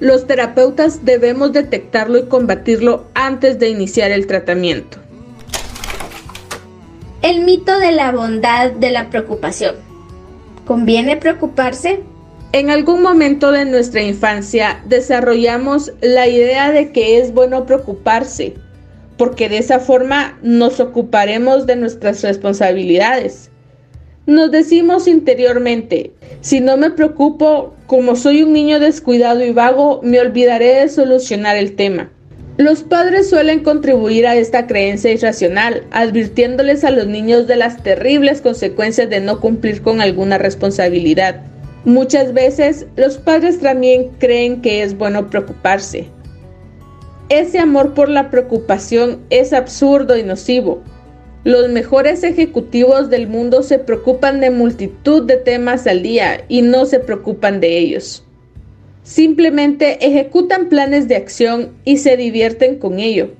Los terapeutas debemos detectarlo y combatirlo antes de iniciar el tratamiento. El mito de la bondad de la preocupación. ¿Conviene preocuparse? En algún momento de nuestra infancia desarrollamos la idea de que es bueno preocuparse, porque de esa forma nos ocuparemos de nuestras responsabilidades. Nos decimos interiormente, si no me preocupo, como soy un niño descuidado y vago, me olvidaré de solucionar el tema. Los padres suelen contribuir a esta creencia irracional, advirtiéndoles a los niños de las terribles consecuencias de no cumplir con alguna responsabilidad. Muchas veces los padres también creen que es bueno preocuparse, ese amor por la preocupación es absurdo y nocivo. Los mejores ejecutivos del mundo se preocupan de multitud de temas al día y no se preocupan de ellos. Simplemente ejecutan planes de acción y se divierten con ello.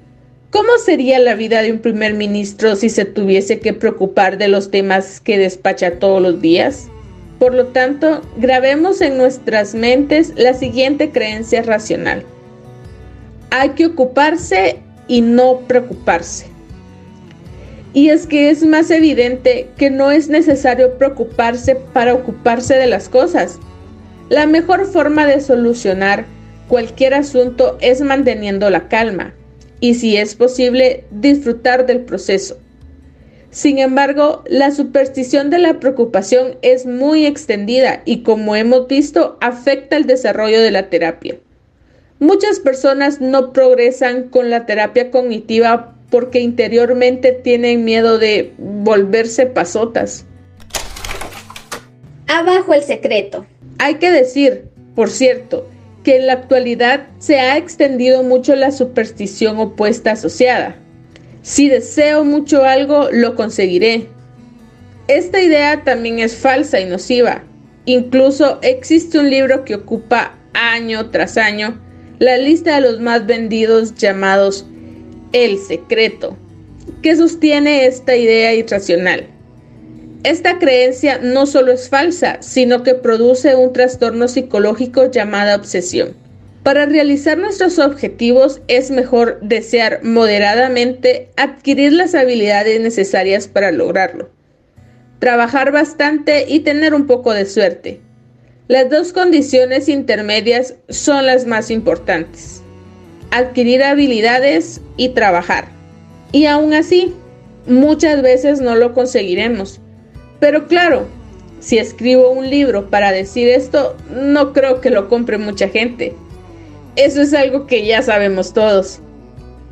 ¿Cómo sería la vida de un primer ministro si se tuviese que preocupar de los temas que despacha todos los días? Por lo tanto, grabemos en nuestras mentes la siguiente creencia racional. Hay que ocuparse y no preocuparse. Y es que es más evidente que no es necesario preocuparse para ocuparse de las cosas. La mejor forma de solucionar cualquier asunto es manteniendo la calma y si es posible disfrutar del proceso. Sin embargo, la superstición de la preocupación es muy extendida y como hemos visto afecta el desarrollo de la terapia. Muchas personas no progresan con la terapia cognitiva porque interiormente tienen miedo de volverse pasotas. Abajo el secreto. Hay que decir, por cierto, que en la actualidad se ha extendido mucho la superstición opuesta asociada. Si deseo mucho algo, lo conseguiré. Esta idea también es falsa y nociva. Incluso existe un libro que ocupa año tras año la lista de los más vendidos llamados El Secreto, que sostiene esta idea irracional. Esta creencia no solo es falsa, sino que produce un trastorno psicológico llamado obsesión. Para realizar nuestros objetivos es mejor desear moderadamente adquirir las habilidades necesarias para lograrlo, trabajar bastante y tener un poco de suerte. Las dos condiciones intermedias son las más importantes. Adquirir habilidades y trabajar. Y aún así, muchas veces no lo conseguiremos. Pero claro, si escribo un libro para decir esto, no creo que lo compre mucha gente. Eso es algo que ya sabemos todos.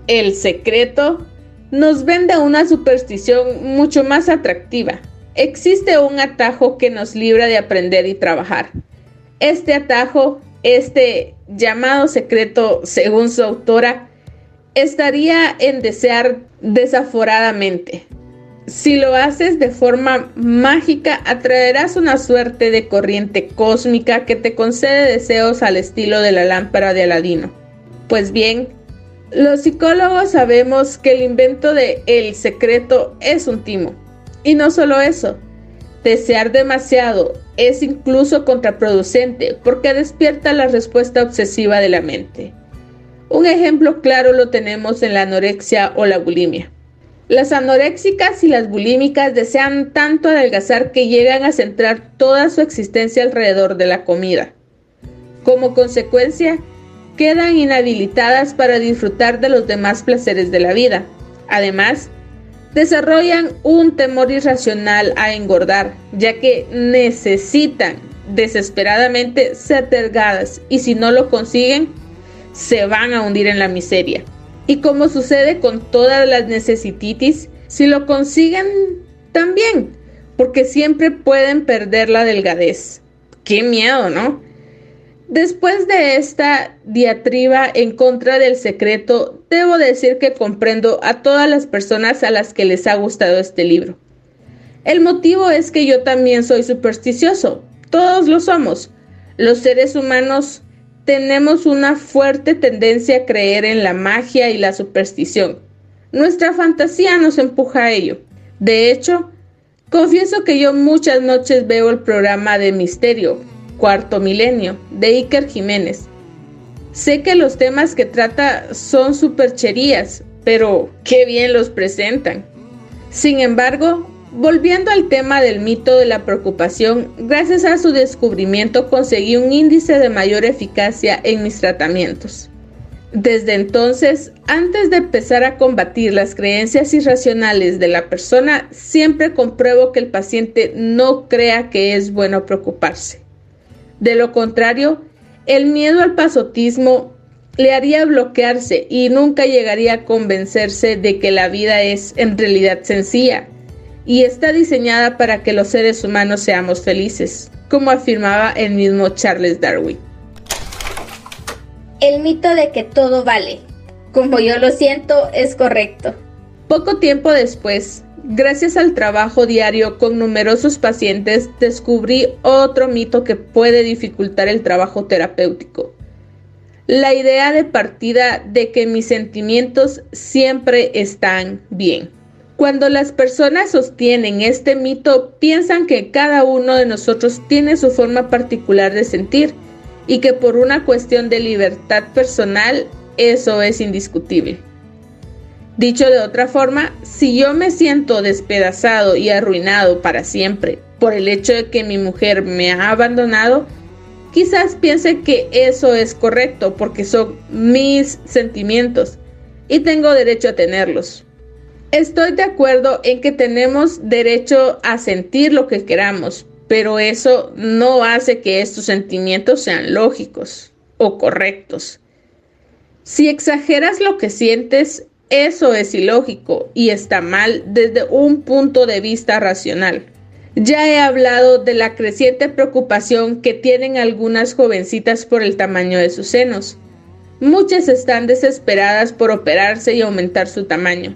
El secreto nos vende una superstición mucho más atractiva. Existe un atajo que nos libra de aprender y trabajar. Este atajo, este llamado secreto, según su autora, estaría en desear desaforadamente. Si lo haces de forma mágica, atraerás una suerte de corriente cósmica que te concede deseos al estilo de la lámpara de Aladino. Pues bien, los psicólogos sabemos que el invento de el secreto es un timo. Y no solo eso, desear demasiado es incluso contraproducente porque despierta la respuesta obsesiva de la mente. Un ejemplo claro lo tenemos en la anorexia o la bulimia. Las anoréxicas y las bulímicas desean tanto adelgazar que llegan a centrar toda su existencia alrededor de la comida. Como consecuencia, quedan inhabilitadas para disfrutar de los demás placeres de la vida. Además, desarrollan un temor irracional a engordar, ya que necesitan desesperadamente ser delgadas y si no lo consiguen, se van a hundir en la miseria. Y como sucede con todas las necesititis, si lo consiguen También, porque siempre pueden perder la delgadez. Qué miedo, ¿no? Después de esta diatriba en contra del secreto, debo decir que comprendo a todas las personas a las que les ha gustado este libro. El motivo es que yo también soy supersticioso, todos lo somos. Los seres humanos tenemos una fuerte tendencia a creer en la magia y la superstición. Nuestra fantasía nos empuja a ello. De hecho, confieso que yo muchas noches veo el programa de misterio, Cuarto Milenio, de Iker Jiménez. Sé que los temas que trata son supercherías, pero qué bien los presentan. Sin embargo, volviendo al tema del mito de la preocupación, gracias a su descubrimiento conseguí un índice de mayor eficacia en mis tratamientos. Desde entonces, antes de empezar a combatir las creencias irracionales de la persona, siempre compruebo que el paciente no crea que es bueno preocuparse. De lo contrario, el miedo al pasotismo le haría bloquearse y nunca llegaría a convencerse de que la vida es en realidad sencilla y está diseñada para que los seres humanos seamos felices, como afirmaba el mismo Charles Darwin. El mito de que todo vale, como yo lo siento, es correcto. Poco tiempo después, gracias al trabajo diario con numerosos pacientes, descubrí otro mito que puede dificultar el trabajo terapéutico. La idea de partida de que mis sentimientos siempre están bien. Cuando las personas sostienen este mito, piensan que cada uno de nosotros tiene su forma particular de sentir y que por una cuestión de libertad personal eso es indiscutible. Dicho de otra forma, si yo me siento despedazado y arruinado para siempre por el hecho de que mi mujer me ha abandonado, quizás piense que eso es correcto porque son mis sentimientos y tengo derecho a tenerlos. Estoy de acuerdo en que tenemos derecho a sentir lo que queramos, pero eso no hace que estos sentimientos sean lógicos o correctos. Si exageras lo que sientes, eso es ilógico y está mal desde un punto de vista racional. Ya he hablado de la creciente preocupación que tienen algunas jovencitas por el tamaño de sus senos. Muchas están desesperadas por operarse y aumentar su tamaño.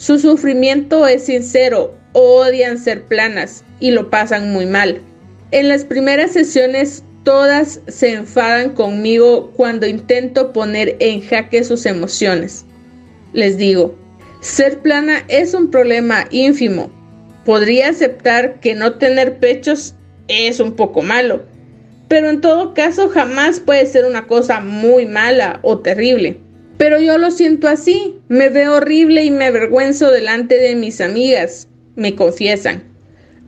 Su sufrimiento es sincero, odian ser planas y lo pasan muy mal. En las primeras sesiones todas se enfadan conmigo cuando intento poner en jaque sus emociones. Les digo, ser plana es un problema ínfimo. Podría aceptar que no tener pechos es un poco malo, pero en todo caso jamás puede ser una cosa muy mala o terrible. Pero yo lo siento así, me veo horrible y me avergüenzo delante de mis amigas, me confiesan.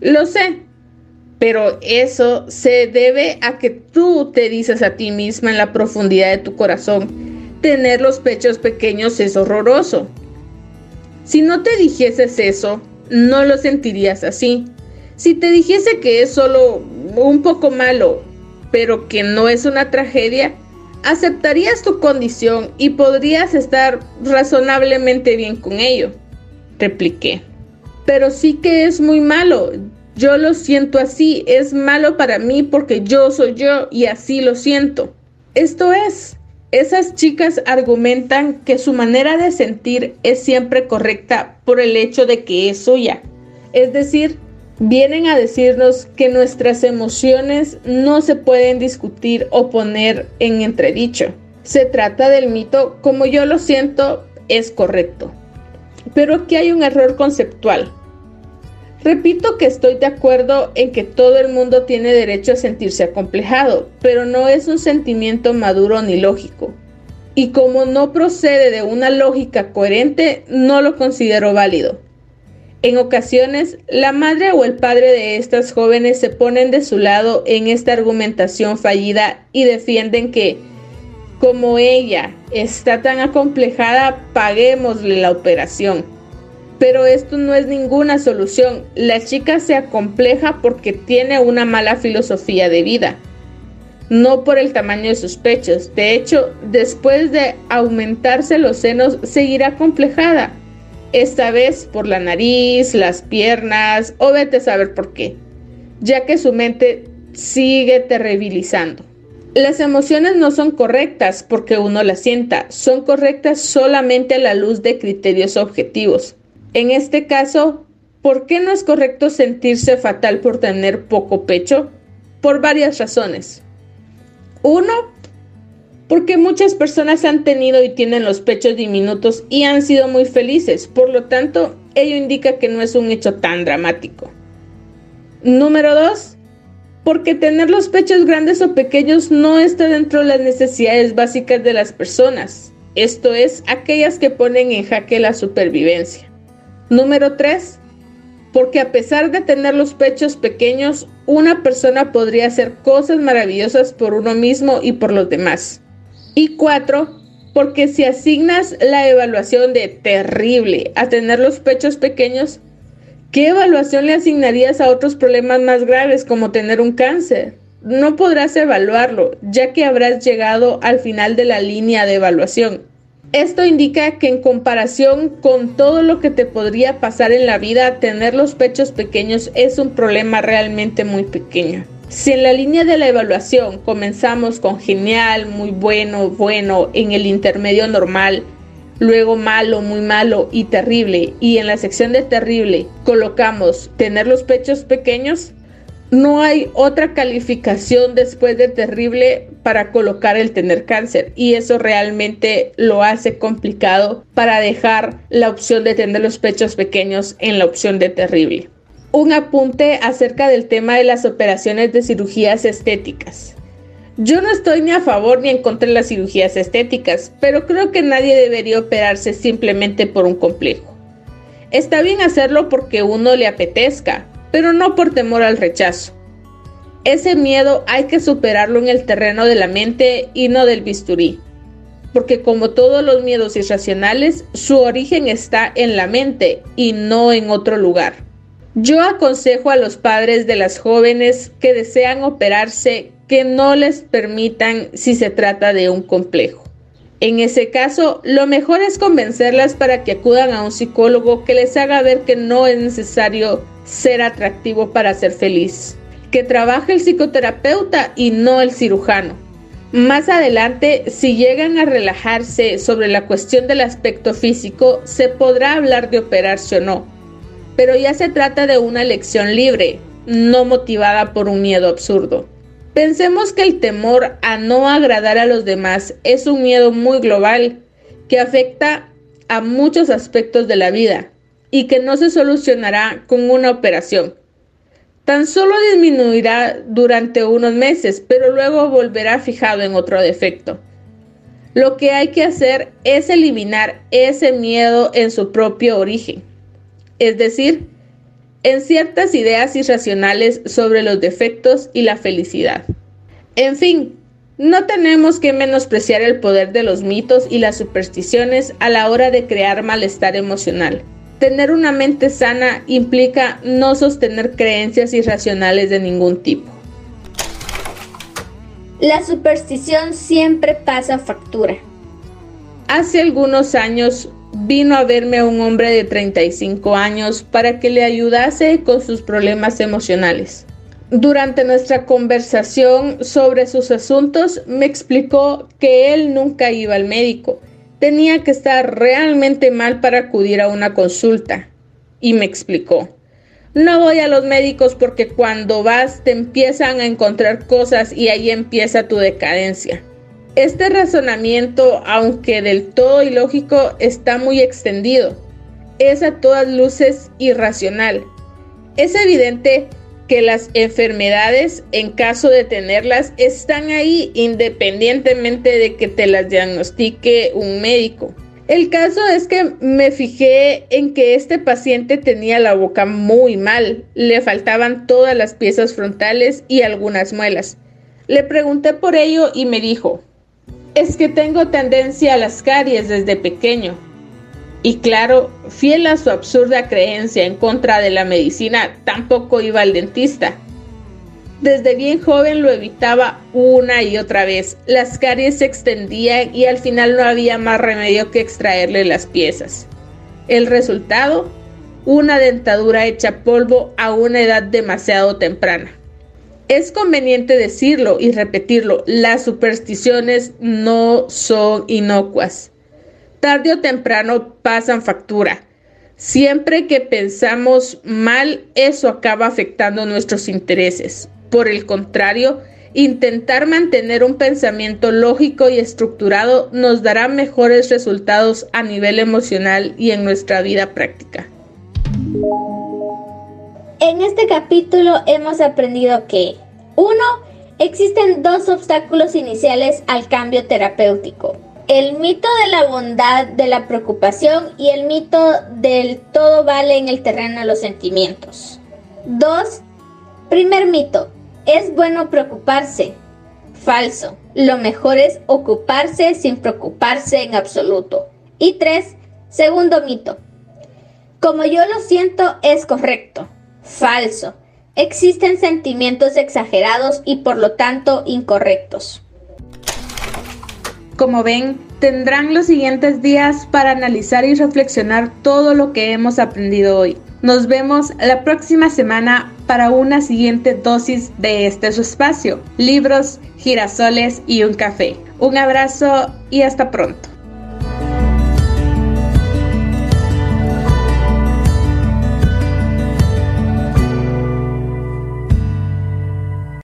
Lo sé, pero eso se debe a que tú te dices a ti misma en la profundidad de tu corazón, tener los pechos pequeños es horroroso. Si no te dijeses eso, no lo sentirías así. Si te dijese que es solo un poco malo, pero que no es una tragedia, aceptarías tu condición y podrías estar razonablemente bien con ello, repliqué pero sí que es muy malo. Yo lo siento así, es malo para mí porque yo soy yo y así lo siento. Esto es, esas chicas argumentan que su manera de sentir es siempre correcta por el hecho de que es suya. Es decir, vienen a decirnos que nuestras emociones no se pueden discutir o poner en entredicho. Se trata del mito como yo lo siento es correcto. Pero aquí hay un error conceptual. Repito que estoy de acuerdo en que todo el mundo tiene derecho a sentirse acomplejado, pero no es un sentimiento maduro ni lógico. Y como no procede de una lógica coherente, no lo considero válido. En ocasiones, la madre o el padre de estas jóvenes se ponen de su lado en esta argumentación fallida y defienden que, como ella está tan acomplejada, paguémosle la operación. Pero esto no es ninguna solución. La chica se acompleja porque tiene una mala filosofía de vida, no por el tamaño de sus pechos. De hecho, después de aumentarse los senos, seguirá complejada. Esta vez por la nariz, las piernas o vete a saber por qué, ya que su mente sigue terribilizando. Las emociones no son correctas porque uno las sienta, son correctas solamente a la luz de criterios objetivos. En este caso, ¿por qué no es correcto sentirse fatal por tener poco pecho? Por varias razones. Uno, porque muchas personas han tenido y tienen los pechos diminutos y han sido muy felices, por lo tanto, ello indica que no es un hecho tan dramático. Número dos, porque tener los pechos grandes o pequeños no está dentro de las necesidades básicas de las personas, esto es, aquellas que ponen en jaque la supervivencia. Número 3. Porque a pesar de tener los pechos pequeños, una persona podría hacer cosas maravillosas por uno mismo y por los demás. Y 4. Porque si asignas la evaluación de terrible a tener los pechos pequeños, ¿Qué evaluación le asignarías a otros problemas más graves como tener un cáncer? No podrás evaluarlo, ya que habrás llegado al final de la línea de evaluación. Esto indica que en comparación con todo lo que te podría pasar en la vida, tener los pechos pequeños es un problema realmente muy pequeño. Si en la línea de la evaluación comenzamos con genial, muy bueno, bueno, en el intermedio normal, luego malo, muy malo y terrible, y en la sección de terrible colocamos tener los pechos pequeños, no hay otra calificación después de terrible para colocar el tener cáncer y eso realmente lo hace complicado para dejar la opción de tener los pechos pequeños en la opción de terrible. Un apunte acerca del tema de las operaciones de cirugías estéticas. Yo no estoy ni a favor ni en contra de las cirugías estéticas, pero creo que nadie debería operarse simplemente por un complejo. Está bien hacerlo porque uno le apetezca, pero no por temor al rechazo. Ese miedo hay que superarlo en el terreno de la mente y no del bisturí, porque como todos los miedos irracionales, su origen está en la mente y no en otro lugar. Yo aconsejo a los padres de las jóvenes que desean operarse que no les permitan si se trata de un complejo. En ese caso, lo mejor es convencerlas para que acudan a un psicólogo que les haga ver que no es necesario ser atractivo para ser feliz, que trabaje el psicoterapeuta y no el cirujano. Más adelante, si llegan a relajarse sobre la cuestión del aspecto físico, se podrá hablar de operarse o no, pero ya se trata de una elección libre, no motivada por un miedo absurdo. Pensemos que el temor a no agradar a los demás es un miedo muy global que afecta a muchos aspectos de la vida y que no se solucionará con una operación. Tan solo disminuirá durante unos meses, pero luego volverá fijado en otro defecto. Lo que hay que hacer es eliminar ese miedo en su propio origen, es decir, en ciertas ideas irracionales sobre los defectos y la felicidad. En fin, no tenemos que menospreciar el poder de los mitos y las supersticiones a la hora de crear malestar emocional. Tener una mente sana implica no sostener creencias irracionales de ningún tipo. La superstición siempre pasa factura. Hace algunos años vino a verme un hombre de 35 años para que le ayudase con sus problemas emocionales. Durante nuestra conversación sobre sus asuntos me explicó que él nunca iba al médico. Tenía que estar realmente mal para acudir a una consulta. Y me explicó. No voy a los médicos porque cuando vas te empiezan a encontrar cosas y ahí empieza tu decadencia. Este razonamiento, aunque del todo ilógico, está muy extendido. Es a todas luces irracional. Es evidente que las enfermedades, en caso de tenerlas, están ahí independientemente de que te las diagnostique un médico. El caso es que me fijé en que este paciente tenía la boca muy mal, le faltaban todas las piezas frontales y algunas muelas. Le pregunté por ello y me dijo, es que tengo tendencia a las caries desde pequeño. Y claro, fiel a su absurda creencia en contra de la medicina, tampoco iba al dentista. Desde bien joven lo evitaba una y otra vez. Las caries se extendían y al final no había más remedio que extraerle las piezas. El resultado, una dentadura hecha polvo a una edad demasiado temprana. Es conveniente decirlo y repetirlo, las supersticiones no son inocuas. Tarde o temprano pasan factura. Siempre que pensamos mal, eso acaba afectando nuestros intereses. Por el contrario, intentar mantener un pensamiento lógico y estructurado nos dará mejores resultados a nivel emocional y en nuestra vida práctica. En este capítulo hemos aprendido que 1. Existen dos obstáculos iniciales al cambio terapéutico. El mito de la bondad de la preocupación y el mito del todo vale en el terreno de los sentimientos. 2. Primer mito. Es bueno preocuparse. Falso. Lo mejor es ocuparse sin preocuparse en absoluto. Y 3. Segundo mito. Como yo lo siento es correcto. Falso. Existen sentimientos exagerados y por lo tanto incorrectos. Como ven, tendrán los siguientes días para analizar y reflexionar todo lo que hemos aprendido hoy. Nos vemos la próxima semana para una siguiente dosis de este su espacio, libros, girasoles y un café. Un abrazo y hasta pronto.